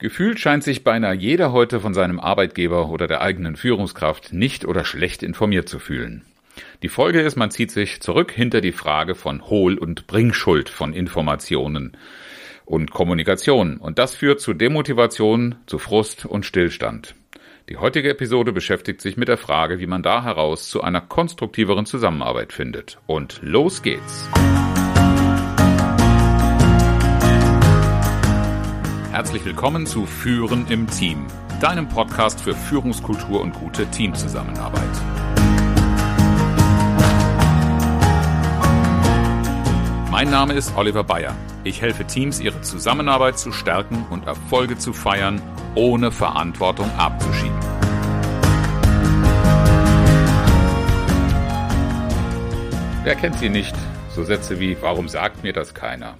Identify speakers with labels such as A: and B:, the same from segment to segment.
A: Gefühlt scheint sich beinahe jeder heute von seinem Arbeitgeber oder der eigenen Führungskraft nicht oder schlecht informiert zu fühlen. Die Folge ist, man zieht sich zurück hinter die Frage von Hohl- und Bringschuld von Informationen und Kommunikation. Und das führt zu Demotivation, zu Frust und Stillstand. Die heutige Episode beschäftigt sich mit der Frage, wie man da heraus zu einer konstruktiveren Zusammenarbeit findet. Und los geht's! Herzlich willkommen zu Führen im Team, deinem Podcast für Führungskultur und gute Teamzusammenarbeit. Mein Name ist Oliver Bayer. Ich helfe Teams, ihre Zusammenarbeit zu stärken und Erfolge zu feiern, ohne Verantwortung abzuschieben. Wer kennt sie nicht? So Sätze wie, warum sagt mir das keiner?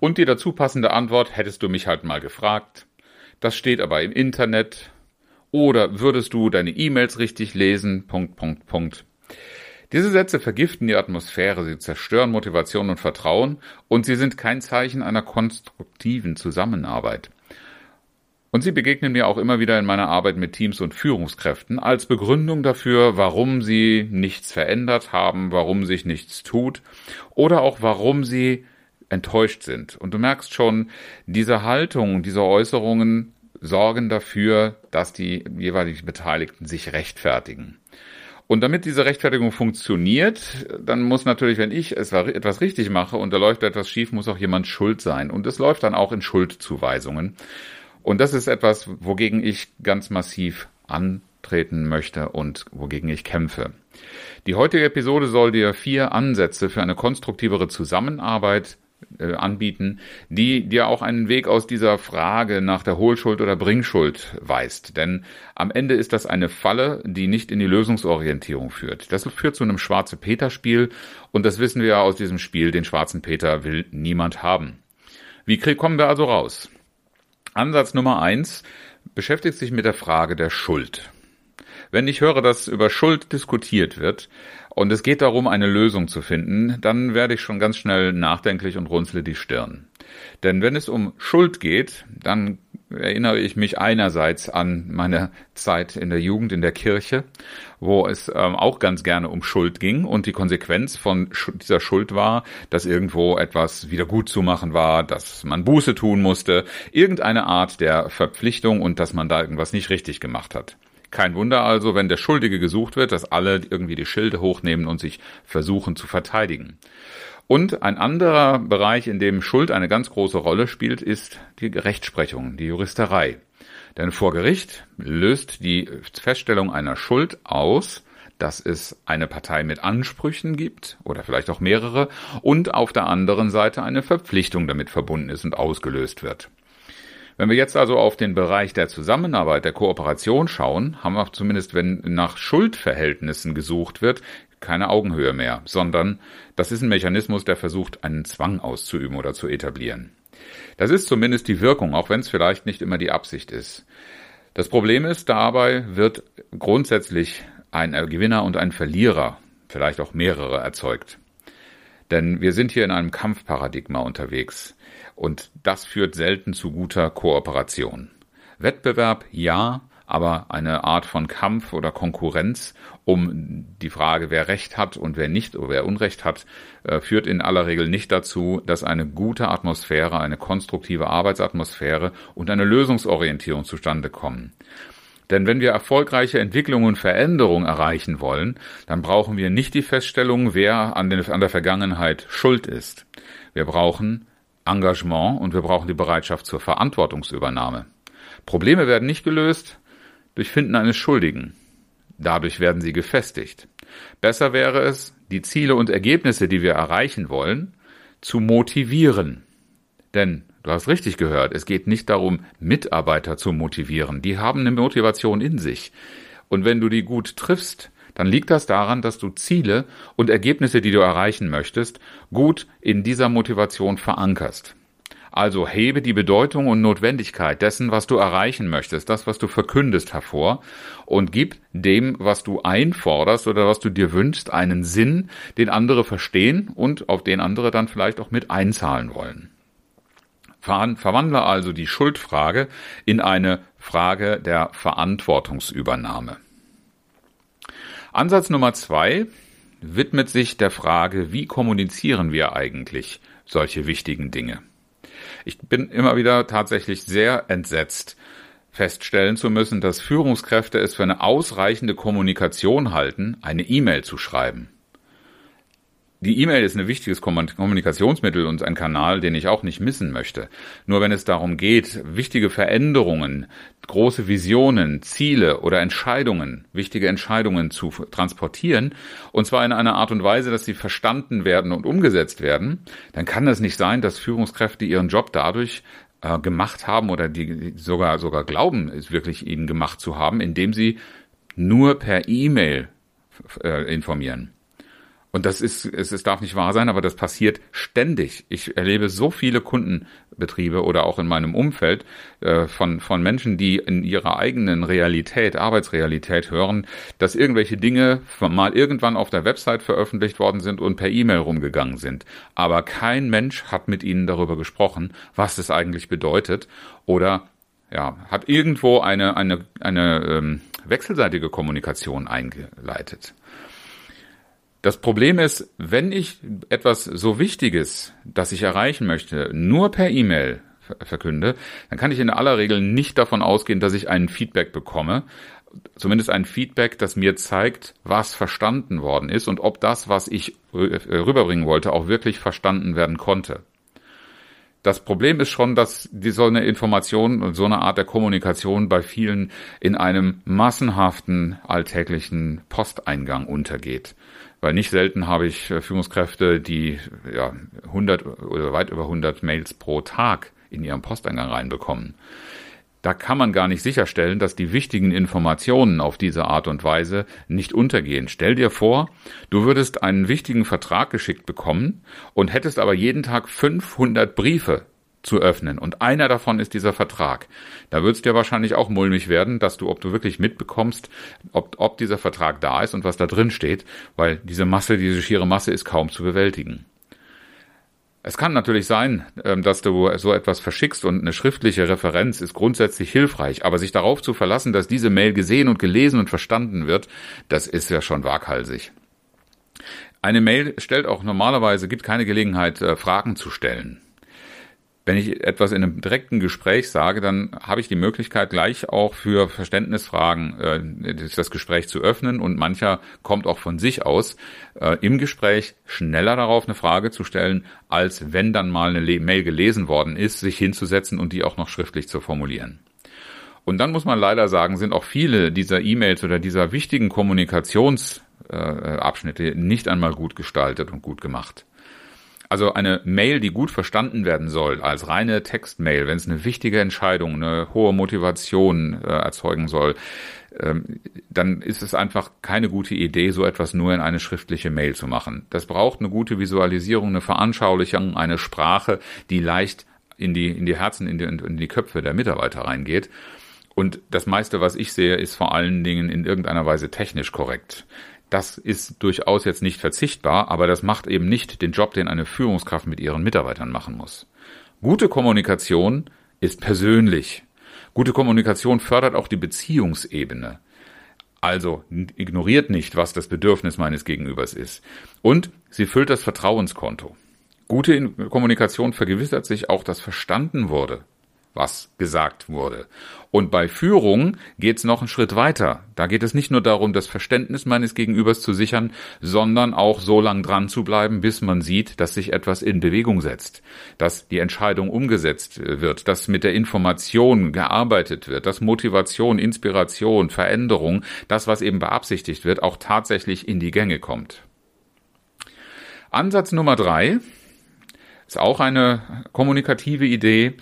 A: Und die dazu passende Antwort hättest du mich halt mal gefragt. Das steht aber im Internet. Oder würdest du deine E-Mails richtig lesen? Punkt, Punkt, Punkt. Diese Sätze vergiften die Atmosphäre, sie zerstören Motivation und Vertrauen und sie sind kein Zeichen einer konstruktiven Zusammenarbeit. Und sie begegnen mir auch immer wieder in meiner Arbeit mit Teams und Führungskräften als Begründung dafür, warum sie nichts verändert haben, warum sich nichts tut oder auch warum sie enttäuscht sind. Und du merkst schon, diese Haltung, diese Äußerungen sorgen dafür, dass die jeweiligen Beteiligten sich rechtfertigen. Und damit diese Rechtfertigung funktioniert, dann muss natürlich, wenn ich etwas richtig mache und da läuft etwas schief, muss auch jemand schuld sein. Und es läuft dann auch in Schuldzuweisungen. Und das ist etwas, wogegen ich ganz massiv antreten möchte und wogegen ich kämpfe. Die heutige Episode soll dir vier Ansätze für eine konstruktivere Zusammenarbeit äh, anbieten, die dir auch einen Weg aus dieser Frage nach der Hohlschuld oder Bringschuld weist. Denn am Ende ist das eine Falle, die nicht in die Lösungsorientierung führt. Das führt zu einem schwarze Peter-Spiel und das wissen wir ja aus diesem Spiel, den schwarzen Peter will niemand haben. Wie kommen wir also raus? Ansatz Nummer eins beschäftigt sich mit der Frage der Schuld. Wenn ich höre, dass über Schuld diskutiert wird und es geht darum, eine Lösung zu finden, dann werde ich schon ganz schnell nachdenklich und runzle die Stirn. Denn wenn es um Schuld geht, dann erinnere ich mich einerseits an meine Zeit in der Jugend in der Kirche, wo es ähm, auch ganz gerne um Schuld ging und die Konsequenz von dieser Schuld war, dass irgendwo etwas wieder gut zu machen war, dass man Buße tun musste, irgendeine Art der Verpflichtung und dass man da irgendwas nicht richtig gemacht hat. Kein Wunder also, wenn der Schuldige gesucht wird, dass alle irgendwie die Schilde hochnehmen und sich versuchen zu verteidigen. Und ein anderer Bereich, in dem Schuld eine ganz große Rolle spielt, ist die Rechtsprechung, die Juristerei. Denn vor Gericht löst die Feststellung einer Schuld aus, dass es eine Partei mit Ansprüchen gibt oder vielleicht auch mehrere und auf der anderen Seite eine Verpflichtung damit verbunden ist und ausgelöst wird. Wenn wir jetzt also auf den Bereich der Zusammenarbeit, der Kooperation schauen, haben wir zumindest, wenn nach Schuldverhältnissen gesucht wird, keine Augenhöhe mehr, sondern das ist ein Mechanismus, der versucht, einen Zwang auszuüben oder zu etablieren. Das ist zumindest die Wirkung, auch wenn es vielleicht nicht immer die Absicht ist. Das Problem ist, dabei wird grundsätzlich ein Gewinner und ein Verlierer, vielleicht auch mehrere, erzeugt. Denn wir sind hier in einem Kampfparadigma unterwegs. Und das führt selten zu guter Kooperation. Wettbewerb ja, aber eine Art von Kampf oder Konkurrenz um die Frage, wer Recht hat und wer nicht oder wer Unrecht hat, äh, führt in aller Regel nicht dazu, dass eine gute Atmosphäre, eine konstruktive Arbeitsatmosphäre und eine Lösungsorientierung zustande kommen. Denn wenn wir erfolgreiche Entwicklung und Veränderung erreichen wollen, dann brauchen wir nicht die Feststellung, wer an, den, an der Vergangenheit schuld ist. Wir brauchen Engagement und wir brauchen die Bereitschaft zur Verantwortungsübernahme. Probleme werden nicht gelöst durch Finden eines Schuldigen. Dadurch werden sie gefestigt. Besser wäre es, die Ziele und Ergebnisse, die wir erreichen wollen, zu motivieren. Denn, du hast richtig gehört, es geht nicht darum, Mitarbeiter zu motivieren. Die haben eine Motivation in sich. Und wenn du die gut triffst, dann liegt das daran, dass du Ziele und Ergebnisse, die du erreichen möchtest, gut in dieser Motivation verankerst. Also hebe die Bedeutung und Notwendigkeit dessen, was du erreichen möchtest, das, was du verkündest, hervor und gib dem, was du einforderst oder was du dir wünschst, einen Sinn, den andere verstehen und auf den andere dann vielleicht auch mit einzahlen wollen. Verwandle also die Schuldfrage in eine Frage der Verantwortungsübernahme. Ansatz Nummer zwei widmet sich der Frage, wie kommunizieren wir eigentlich solche wichtigen Dinge. Ich bin immer wieder tatsächlich sehr entsetzt, feststellen zu müssen, dass Führungskräfte es für eine ausreichende Kommunikation halten, eine E-Mail zu schreiben. Die E-Mail ist ein wichtiges Kommunikationsmittel und ein Kanal, den ich auch nicht missen möchte. Nur wenn es darum geht, wichtige Veränderungen, große Visionen, Ziele oder Entscheidungen, wichtige Entscheidungen zu transportieren, und zwar in einer Art und Weise, dass sie verstanden werden und umgesetzt werden, dann kann es nicht sein, dass Führungskräfte ihren Job dadurch äh, gemacht haben oder die sogar sogar glauben, es wirklich ihnen gemacht zu haben, indem sie nur per E-Mail äh, informieren. Und das ist, es, es darf nicht wahr sein, aber das passiert ständig. Ich erlebe so viele Kundenbetriebe oder auch in meinem Umfeld äh, von, von Menschen, die in ihrer eigenen Realität, Arbeitsrealität hören, dass irgendwelche Dinge mal irgendwann auf der Website veröffentlicht worden sind und per E-Mail rumgegangen sind. Aber kein Mensch hat mit ihnen darüber gesprochen, was das eigentlich bedeutet oder ja, hat irgendwo eine, eine, eine ähm, wechselseitige Kommunikation eingeleitet. Das Problem ist, wenn ich etwas so Wichtiges, das ich erreichen möchte, nur per E-Mail verkünde, dann kann ich in aller Regel nicht davon ausgehen, dass ich ein Feedback bekomme. Zumindest ein Feedback, das mir zeigt, was verstanden worden ist und ob das, was ich rüberbringen wollte, auch wirklich verstanden werden konnte. Das Problem ist schon, dass die, so eine Information und so eine Art der Kommunikation bei vielen in einem massenhaften alltäglichen Posteingang untergeht. Weil nicht selten habe ich äh, Führungskräfte, die ja 100 oder weit über 100 Mails pro Tag in ihrem Posteingang reinbekommen. Da kann man gar nicht sicherstellen, dass die wichtigen Informationen auf diese Art und Weise nicht untergehen. Stell dir vor, du würdest einen wichtigen Vertrag geschickt bekommen und hättest aber jeden Tag 500 Briefe zu öffnen. Und einer davon ist dieser Vertrag. Da wird es dir wahrscheinlich auch mulmig werden, dass du, ob du wirklich mitbekommst, ob, ob dieser Vertrag da ist und was da drin steht, weil diese Masse, diese schiere Masse ist kaum zu bewältigen. Es kann natürlich sein, ähm, dass du so etwas verschickst und eine schriftliche Referenz ist grundsätzlich hilfreich, aber sich darauf zu verlassen, dass diese Mail gesehen und gelesen und verstanden wird, das ist ja schon waghalsig. Eine Mail stellt auch normalerweise, gibt keine Gelegenheit, äh, Fragen zu stellen. Wenn ich etwas in einem direkten Gespräch sage, dann habe ich die Möglichkeit, gleich auch für Verständnisfragen äh, das Gespräch zu öffnen und mancher kommt auch von sich aus äh, im Gespräch schneller darauf, eine Frage zu stellen, als wenn dann mal eine Mail gelesen worden ist, sich hinzusetzen und die auch noch schriftlich zu formulieren. Und dann muss man leider sagen, sind auch viele dieser E-Mails oder dieser wichtigen Kommunikationsabschnitte äh, nicht einmal gut gestaltet und gut gemacht. Also eine Mail, die gut verstanden werden soll, als reine Textmail, wenn es eine wichtige Entscheidung, eine hohe Motivation äh, erzeugen soll, ähm, dann ist es einfach keine gute Idee, so etwas nur in eine schriftliche Mail zu machen. Das braucht eine gute Visualisierung, eine Veranschaulichung, eine Sprache, die leicht in die, in die Herzen, in die, in die Köpfe der Mitarbeiter reingeht. Und das meiste, was ich sehe, ist vor allen Dingen in irgendeiner Weise technisch korrekt. Das ist durchaus jetzt nicht verzichtbar, aber das macht eben nicht den Job, den eine Führungskraft mit ihren Mitarbeitern machen muss. Gute Kommunikation ist persönlich. Gute Kommunikation fördert auch die Beziehungsebene. Also ignoriert nicht, was das Bedürfnis meines Gegenübers ist. Und sie füllt das Vertrauenskonto. Gute Kommunikation vergewissert sich auch, dass verstanden wurde, was gesagt wurde. Und bei Führung geht es noch einen Schritt weiter. Da geht es nicht nur darum, das Verständnis meines Gegenübers zu sichern, sondern auch so lang dran zu bleiben, bis man sieht, dass sich etwas in Bewegung setzt, dass die Entscheidung umgesetzt wird, dass mit der Information gearbeitet wird, dass Motivation, Inspiration, Veränderung, das, was eben beabsichtigt wird, auch tatsächlich in die Gänge kommt. Ansatz Nummer drei ist auch eine kommunikative Idee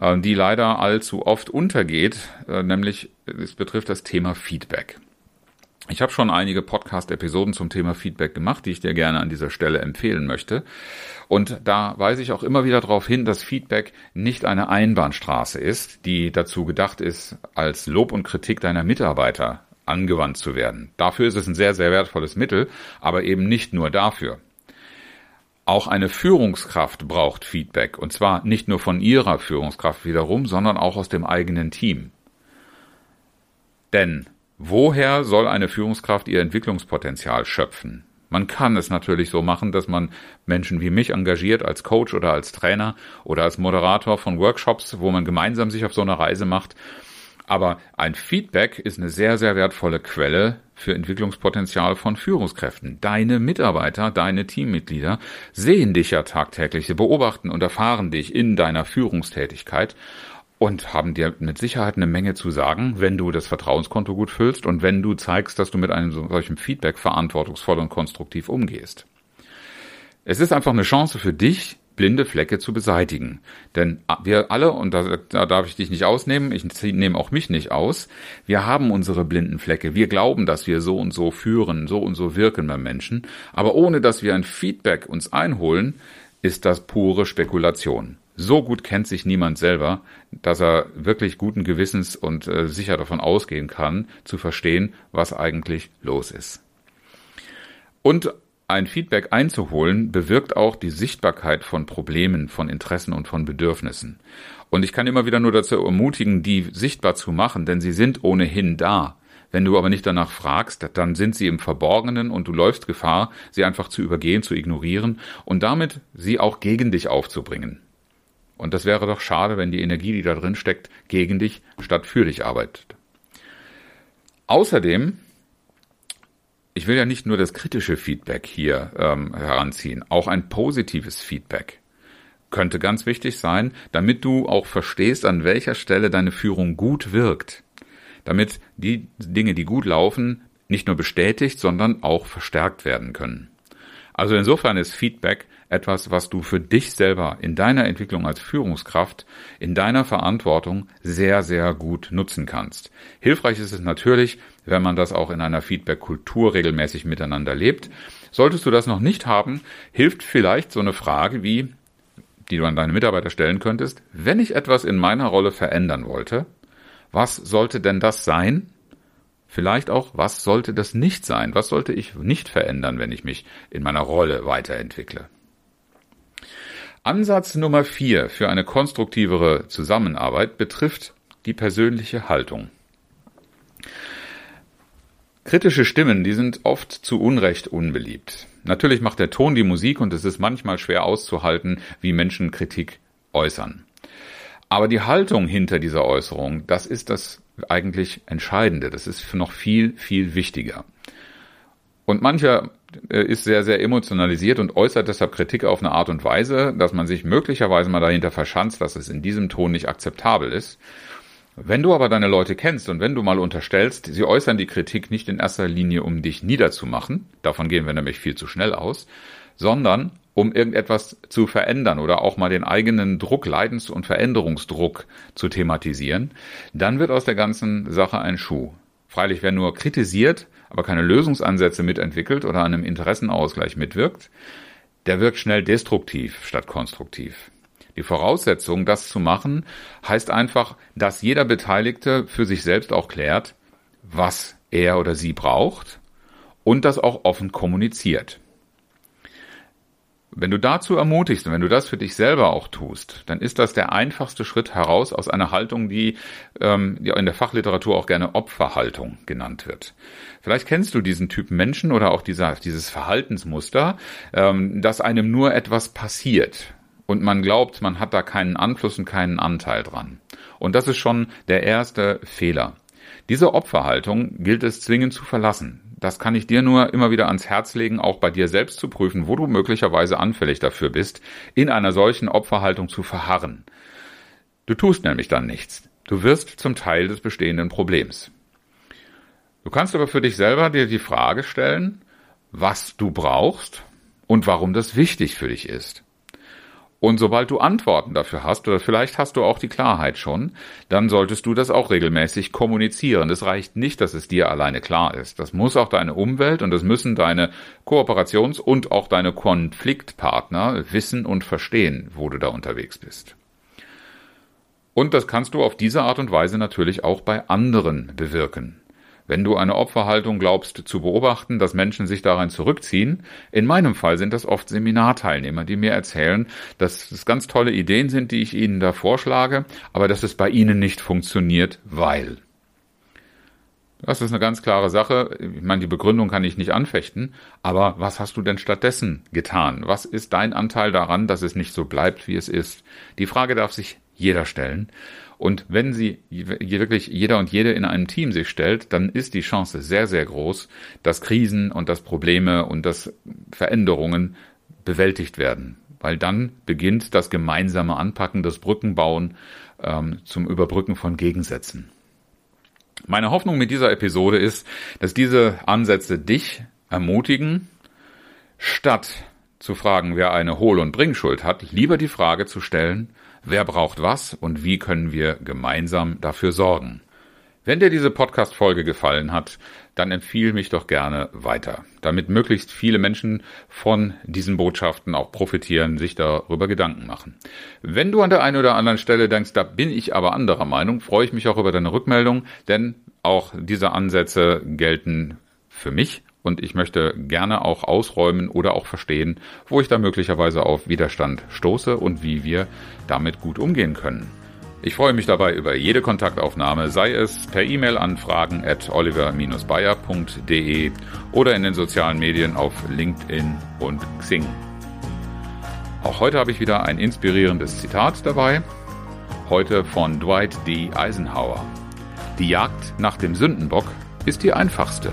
A: die leider allzu oft untergeht, äh, nämlich es betrifft das Thema Feedback. Ich habe schon einige Podcast-Episoden zum Thema Feedback gemacht, die ich dir gerne an dieser Stelle empfehlen möchte. Und da weise ich auch immer wieder darauf hin, dass Feedback nicht eine Einbahnstraße ist, die dazu gedacht ist, als Lob und Kritik deiner Mitarbeiter angewandt zu werden. Dafür ist es ein sehr, sehr wertvolles Mittel, aber eben nicht nur dafür. Auch eine Führungskraft braucht Feedback, und zwar nicht nur von ihrer Führungskraft wiederum, sondern auch aus dem eigenen Team. Denn woher soll eine Führungskraft ihr Entwicklungspotenzial schöpfen? Man kann es natürlich so machen, dass man Menschen wie mich engagiert als Coach oder als Trainer oder als Moderator von Workshops, wo man gemeinsam sich auf so eine Reise macht aber ein Feedback ist eine sehr, sehr wertvolle Quelle für Entwicklungspotenzial von Führungskräften. Deine Mitarbeiter, deine Teammitglieder sehen dich ja tagtäglich, sie beobachten und erfahren dich in deiner Führungstätigkeit und haben dir mit Sicherheit eine Menge zu sagen, wenn du das Vertrauenskonto gut füllst und wenn du zeigst, dass du mit einem solchen Feedback verantwortungsvoll und konstruktiv umgehst. Es ist einfach eine Chance für dich, blinde Flecke zu beseitigen. Denn wir alle, und da, da darf ich dich nicht ausnehmen, ich nehme auch mich nicht aus, wir haben unsere blinden Flecke. Wir glauben, dass wir so und so führen, so und so wirken beim Menschen. Aber ohne dass wir ein Feedback uns einholen, ist das pure Spekulation. So gut kennt sich niemand selber, dass er wirklich guten Gewissens und äh, sicher davon ausgehen kann, zu verstehen, was eigentlich los ist. Und ein Feedback einzuholen bewirkt auch die Sichtbarkeit von Problemen, von Interessen und von Bedürfnissen. Und ich kann immer wieder nur dazu ermutigen, die sichtbar zu machen, denn sie sind ohnehin da. Wenn du aber nicht danach fragst, dann sind sie im Verborgenen und du läufst Gefahr, sie einfach zu übergehen, zu ignorieren und damit sie auch gegen dich aufzubringen. Und das wäre doch schade, wenn die Energie, die da drin steckt, gegen dich statt für dich arbeitet. Außerdem ich will ja nicht nur das kritische Feedback hier ähm, heranziehen, auch ein positives Feedback könnte ganz wichtig sein, damit du auch verstehst, an welcher Stelle deine Führung gut wirkt. Damit die Dinge, die gut laufen, nicht nur bestätigt, sondern auch verstärkt werden können. Also insofern ist Feedback etwas, was du für dich selber in deiner Entwicklung als Führungskraft, in deiner Verantwortung sehr, sehr gut nutzen kannst. Hilfreich ist es natürlich, wenn man das auch in einer Feedback-Kultur regelmäßig miteinander lebt. Solltest du das noch nicht haben, hilft vielleicht so eine Frage wie, die du an deine Mitarbeiter stellen könntest, wenn ich etwas in meiner Rolle verändern wollte, was sollte denn das sein? Vielleicht auch, was sollte das nicht sein? Was sollte ich nicht verändern, wenn ich mich in meiner Rolle weiterentwickle? Ansatz Nummer vier für eine konstruktivere Zusammenarbeit betrifft die persönliche Haltung. Kritische Stimmen, die sind oft zu Unrecht unbeliebt. Natürlich macht der Ton die Musik und es ist manchmal schwer auszuhalten, wie Menschen Kritik äußern. Aber die Haltung hinter dieser Äußerung, das ist das eigentlich Entscheidende. Das ist noch viel, viel wichtiger. Und mancher äh, ist sehr, sehr emotionalisiert und äußert deshalb Kritik auf eine Art und Weise, dass man sich möglicherweise mal dahinter verschanzt, dass es in diesem Ton nicht akzeptabel ist. Wenn du aber deine Leute kennst und wenn du mal unterstellst, sie äußern die Kritik nicht in erster Linie, um dich niederzumachen, davon gehen wir nämlich viel zu schnell aus, sondern um irgendetwas zu verändern oder auch mal den eigenen Druck, Leidens- und Veränderungsdruck zu thematisieren, dann wird aus der ganzen Sache ein Schuh. Freilich, wer nur kritisiert, aber keine Lösungsansätze mitentwickelt oder an einem Interessenausgleich mitwirkt, der wirkt schnell destruktiv statt konstruktiv. Die Voraussetzung, das zu machen, heißt einfach, dass jeder Beteiligte für sich selbst auch klärt, was er oder sie braucht und das auch offen kommuniziert. Wenn du dazu ermutigst und wenn du das für dich selber auch tust, dann ist das der einfachste Schritt heraus aus einer Haltung, die, ähm, die in der Fachliteratur auch gerne Opferhaltung genannt wird. Vielleicht kennst du diesen Typ Menschen oder auch dieser, dieses Verhaltensmuster, ähm, dass einem nur etwas passiert und man glaubt, man hat da keinen Einfluss und keinen Anteil dran. Und das ist schon der erste Fehler. Diese Opferhaltung gilt es zwingend zu verlassen. Das kann ich dir nur immer wieder ans Herz legen, auch bei dir selbst zu prüfen, wo du möglicherweise anfällig dafür bist, in einer solchen Opferhaltung zu verharren. Du tust nämlich dann nichts. Du wirst zum Teil des bestehenden Problems. Du kannst aber für dich selber dir die Frage stellen, was du brauchst und warum das wichtig für dich ist. Und sobald du Antworten dafür hast, oder vielleicht hast du auch die Klarheit schon, dann solltest du das auch regelmäßig kommunizieren. Es reicht nicht, dass es dir alleine klar ist. Das muss auch deine Umwelt und das müssen deine Kooperations- und auch deine Konfliktpartner wissen und verstehen, wo du da unterwegs bist. Und das kannst du auf diese Art und Weise natürlich auch bei anderen bewirken. Wenn du eine Opferhaltung glaubst zu beobachten, dass Menschen sich darein zurückziehen, in meinem Fall sind das oft Seminarteilnehmer, die mir erzählen, dass es ganz tolle Ideen sind, die ich ihnen da vorschlage, aber dass es bei ihnen nicht funktioniert, weil. Das ist eine ganz klare Sache. Ich meine, die Begründung kann ich nicht anfechten, aber was hast du denn stattdessen getan? Was ist dein Anteil daran, dass es nicht so bleibt, wie es ist? Die Frage darf sich jeder stellen. Und wenn sie wirklich jeder und jede in einem Team sich stellt, dann ist die Chance sehr, sehr groß, dass Krisen und dass Probleme und dass Veränderungen bewältigt werden. Weil dann beginnt das gemeinsame Anpacken, das Brückenbauen ähm, zum Überbrücken von Gegensätzen. Meine Hoffnung mit dieser Episode ist, dass diese Ansätze dich ermutigen, statt zu fragen, wer eine Hohl- und Bringschuld hat, lieber die Frage zu stellen, wer braucht was und wie können wir gemeinsam dafür sorgen. Wenn dir diese Podcast-Folge gefallen hat, dann empfiehl mich doch gerne weiter, damit möglichst viele Menschen von diesen Botschaften auch profitieren, sich darüber Gedanken machen. Wenn du an der einen oder anderen Stelle denkst, da bin ich aber anderer Meinung, freue ich mich auch über deine Rückmeldung, denn auch diese Ansätze gelten für mich und ich möchte gerne auch ausräumen oder auch verstehen, wo ich da möglicherweise auf Widerstand stoße und wie wir damit gut umgehen können. Ich freue mich dabei über jede Kontaktaufnahme, sei es per E-Mail an fragen at oliver-bayer.de oder in den sozialen Medien auf LinkedIn und Xing. Auch heute habe ich wieder ein inspirierendes Zitat dabei. Heute von Dwight D. Eisenhower. Die Jagd nach dem Sündenbock ist die einfachste.